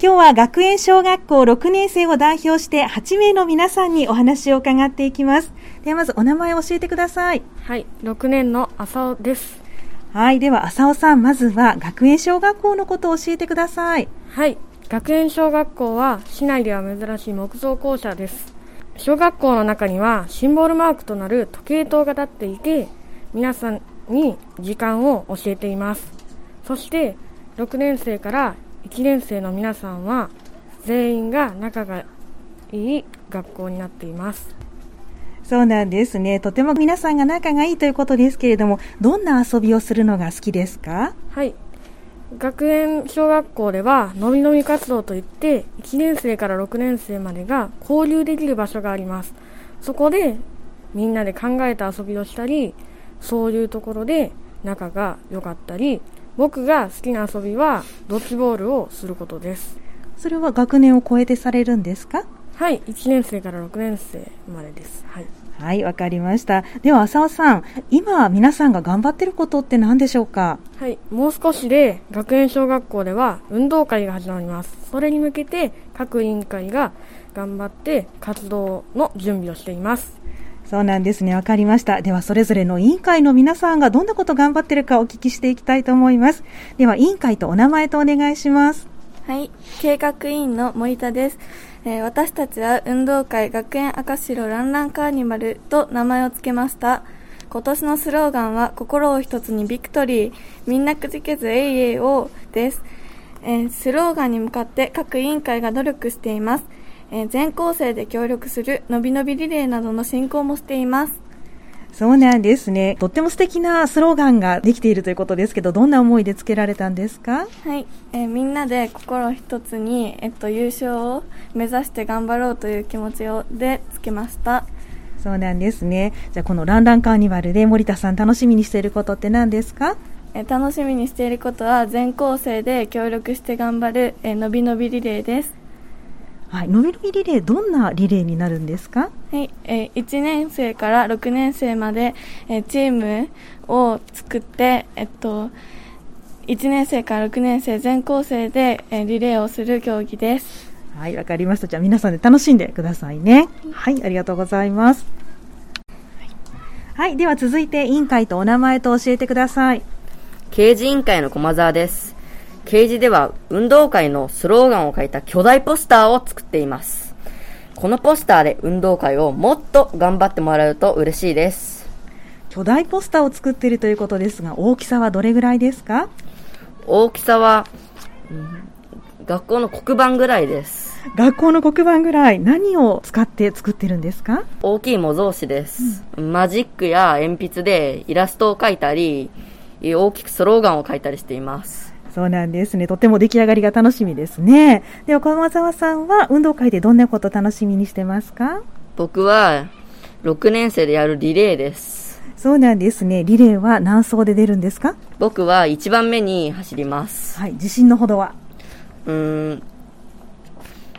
今日は学園小学校6年生を代表して8名の皆さんにお話を伺っていきます。ではまずお名前を教えてください。はい、6年の浅尾です。はい、では浅尾さん、まずは学園小学校のことを教えてください。はい、学園小学校は市内では珍しい木造校舎です。小学校の中にはシンボルマークとなる時計塔が立っていて、皆さんに時間を教えています。そして6年生から1年生の皆さんは全員が仲がいい学校になっています。そうなんですね。とても皆さんが仲がいいということですけれどもどんな遊びをするのが好きですか？はい。学園小学校ではのびのび活動といって1年生から6年生までが交流できる場所があります。そこでみんなで考えた遊びをしたりそういうところで仲が良かったり僕が好きな遊びはドッジボールをすることですそれは学年を超えてされるんですか？はい1年生から6年生までですはいはい、わかりました。では、浅尾さん、今、皆さんが頑張ってることって何でしょうか？はい、もう少しで、学園小学校では運動会が始まります。それに向けて、各委員会が頑張って活動の準備をしています。そうなんですね。わかりました。では、それぞれの委員会の皆さんがどんなこと頑張ってるかお聞きしていきたいと思います。では、委員会とお名前とお願いします。はい。計画委員の森田です。えー、私たちは運動会学園赤白ランランカーニバルと名前を付けました。今年のスローガンは心を一つにビクトリー、みんなくじけずえいえいおです。えー、スローガンに向かって各委員会が努力しています。えー、全校生で協力するのびのびリレーなどの進行もしています。そうなんですね。とっても素敵なスローガンができているということですけど、どんな思いでつけられたんですか？はい、えー、みんなで心一つに、えっと、優勝を目指して頑張ろうという気持ちをでつけました。そうなんですね。じゃあ、このランランカーニバルで森田さん楽しみにしていることって何ですか？え楽しみにしていることは全校生で協力して頑張るえのびのびリレーです。はい、のびのびリレー、どんなリレーになるんですか？はい、えー、1年生から6年生まで、えー、チームを作って、えっと、1年生から6年生全校生で、えー、リレーをする競技です。はい、わかりました。じゃあ皆さんで楽しんでくださいね。はい、ありがとうございます。はい、では続いて委員会とお名前と教えてください。刑事委員会の駒沢です。掲示では運動会のスローガンを書いた巨大ポスターを作っています。このポスターで運動会をもっと頑張ってもらうと嬉しいです。巨大ポスターを作っているということですが、大きさはどれぐらいですか？大きさは、うん、学校の黒板ぐらいです。学校の黒板ぐらい何を使って作ってるんですか？大きい模造紙です、うん、マジックや鉛筆でイラストを描いたり大きくスローガンを書いたりしていますそうなんですね。とても出来上がりが楽しみですね。では、駒沢さんは運動会でどんなこと楽しみにしてますか？僕は、6年生でやるリレーです。そうなんですね。リレーは何走で出るんですか？僕は1番目に走ります。はい。自信のほどは？うん、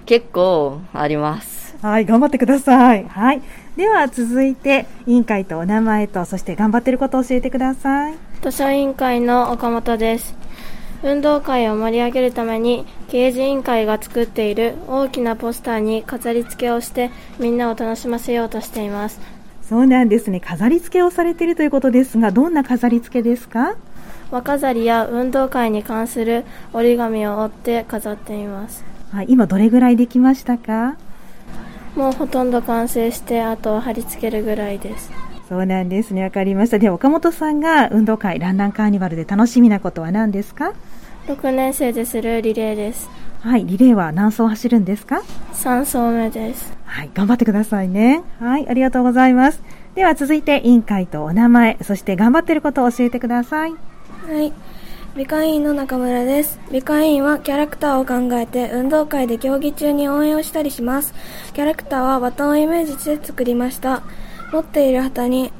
結構あります。はい。頑張ってください。はい。では、続いて、委員会とお名前と、そして頑張っていることを教えてください。図書委員会の岡本です。運動会を盛り上げるために刑事委員会が作っている大きなポスターに飾り付けをしてみんなを楽しませようとしています。そうなんですね。飾り付けをされているということですがどんな飾り付けですか？輪飾りや運動会に関する折り紙を折って飾っています。はい、今どれぐらいできましたか？もうほとんど完成してあと貼り付けるぐらいですそうなんですね。わかりました。では、岡本さんが運動会、ランナンカーニバルで楽しみなことは何ですか ?6 年生でするリレーです。はい、リレーは何走走るんですか ?3 走目です。はい、頑張ってくださいね。はい、ありがとうございます。では、続いて委員会とお名前、そして頑張っていることを教えてください。はい。美化委員の中村です。美化委員はキャラクターを考えて運動会で競技中に応援をしたりします。キャラクターはバトンをイメージして作りました。持っている旗に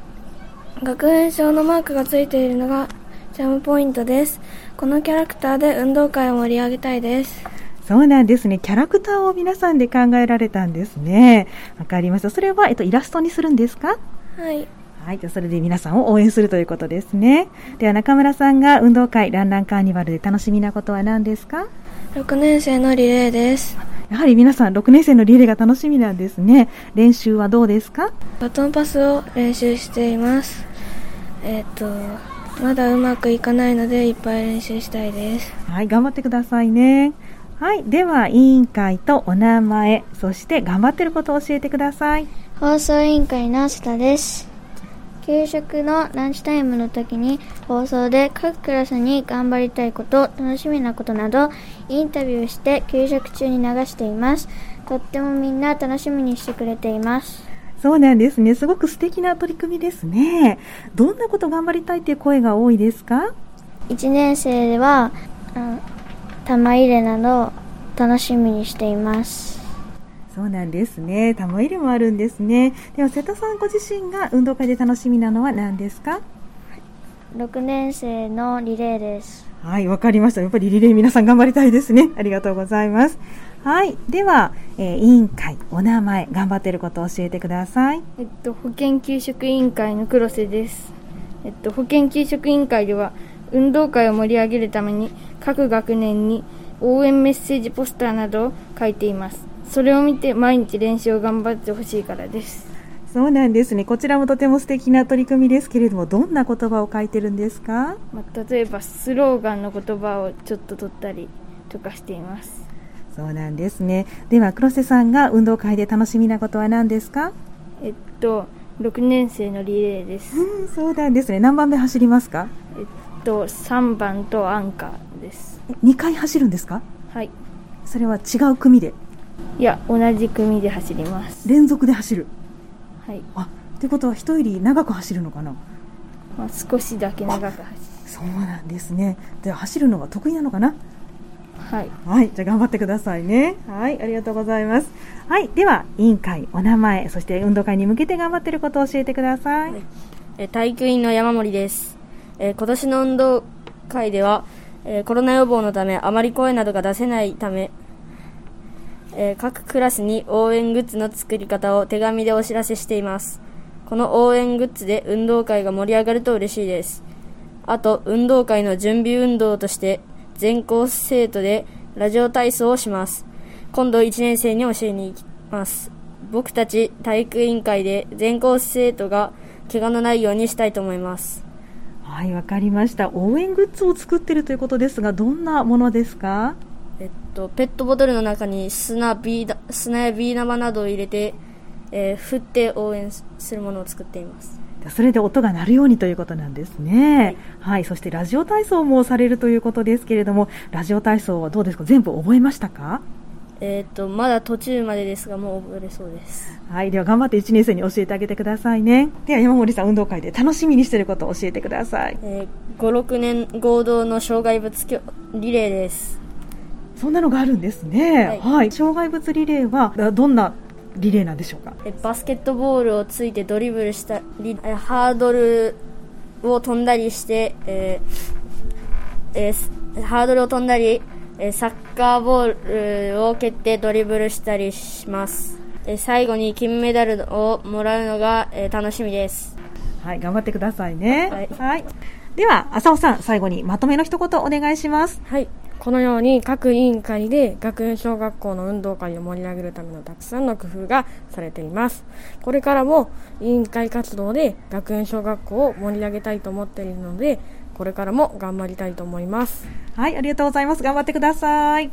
学園賞のマークがついているのがチャームポイントです。このキャラクターで運動会を盛り上げたいです。そうなんですね。キャラクターを皆さんで考えられたんですね。わかりました。それは、えっと、イラストにするんですか？はい。はい。じゃあそれで皆さんを応援するということですね。では中村さんが運動会、ランランカーニバルで楽しみなことは何ですか？6年生のリレーです。やはり皆さん6年生のリレーが楽しみなんですね。練習はどうですか？バトンパスを練習しています。えっ、と、まだうまくいかないのでいっぱい練習したいです。はい。頑張ってくださいね。はい。では委員会とお名前、そして頑張ってることを教えてください。放送委員会の須田です給食のランチタイムの時に放送で各クラスに頑張りたいこと楽しみなことなどインタビューして給食中に流していますとってもみんな楽しみにしてくれていますそうなんですね。すごく素敵な取り組みですね。どんなこと頑張りたいっていう声が多いですか？1年生はあ玉入れなど楽しみにしていますそうなんですね。玉入れもあるんですね。では瀬戸さんご自身が運動会で楽しみなのは何ですか？6年生のリレーですはい、わかりました。やっぱりリレー皆さん頑張りたいですね。ありがとうございます。はい。では、えー委員会、お名前、頑張ってることを教えてください。えっと、保健給食委員会の黒瀬です。えっと、保健給食委員会では、運動会を盛り上げるために、各学年に応援メッセージポスターなどを書いています。それを見て毎日練習を頑張ってほしいからです。そうなんですね。こちらもとても素敵な取り組みですけれども、どんな言葉を書いてるんですか？まあ、例えば、スローガンの言葉をちょっと取ったりとかしています。そうなんですね。では、黒瀬さんが運動会で楽しみなことは何ですか？えっと、6年生のリレーです。うん、そうなんですね。何番目走りますか？えっと、3番とアンカーです。2回走るんですか？はい。それは違う組で、いや、同じ組で走ります。連続で走る。はい。あ、ってことは人より長く走るのかな？まあ、少しだけ長く走る。そうなんですね。では走るのが得意なのかな？はい。はい、じゃあ頑張ってくださいね。はい、ありがとうございます。はい、では委員会、お名前、そして運動会に向けて頑張っていることを教えてください。えー体育委員の山森です、えー今年の運動会では、えーコロナ予防のためあまり声などが出せないため、えー各クラスに応援グッズの作り方を手紙でお知らせしています。この応援グッズで運動会が盛り上がると嬉しいです。あと運動会の準備運動として全校生徒でラジオ体操をします。今度1年生に教えに行きます。僕たち体育委員会で全校生徒が怪我のないようにしたいと思います。はい、わかりました。応援グッズを作ってるということですが、どんなものですか？と、ペットボトルの中に砂ビーだ砂やビー玉などを入れて、えー振って応援するものを作っています。それで音が鳴るようにということなんですね。はい、そしてラジオ体操もされるということですけれども、ラジオ体操はどうですか？全部覚えましたか？えっとまだ途中までですがもう覚えれそうです。はい、では頑張って1年生に教えてあげてくださいね。では山森さん、運動会で楽しみにしていることを教えてください。えー、56年合同の障害物リレーですそんなのがあるんですね。は、はいい障害物リレーはあどんなリレーなんでしょうか？えバスケットボールをついてドリブルしたりえハードルを飛んだりして、えーえーすハードルを飛んだり、えーサッカーボールを蹴ってドリブルしたりします、えー最後に金メダルをもらうのが、えー楽しみですはい、頑張ってくださいね。は。はいいでは、浅尾さん、最後にまとめの一言お願いします。はい。このように各委員会で学園小学校の運動会を盛り上げるためのたくさんの工夫がされています。これからも委員会活動で学園小学校を盛り上げたいと思っているので、これからも頑張りたいと思います。はい、ありがとうございます。頑張ってください。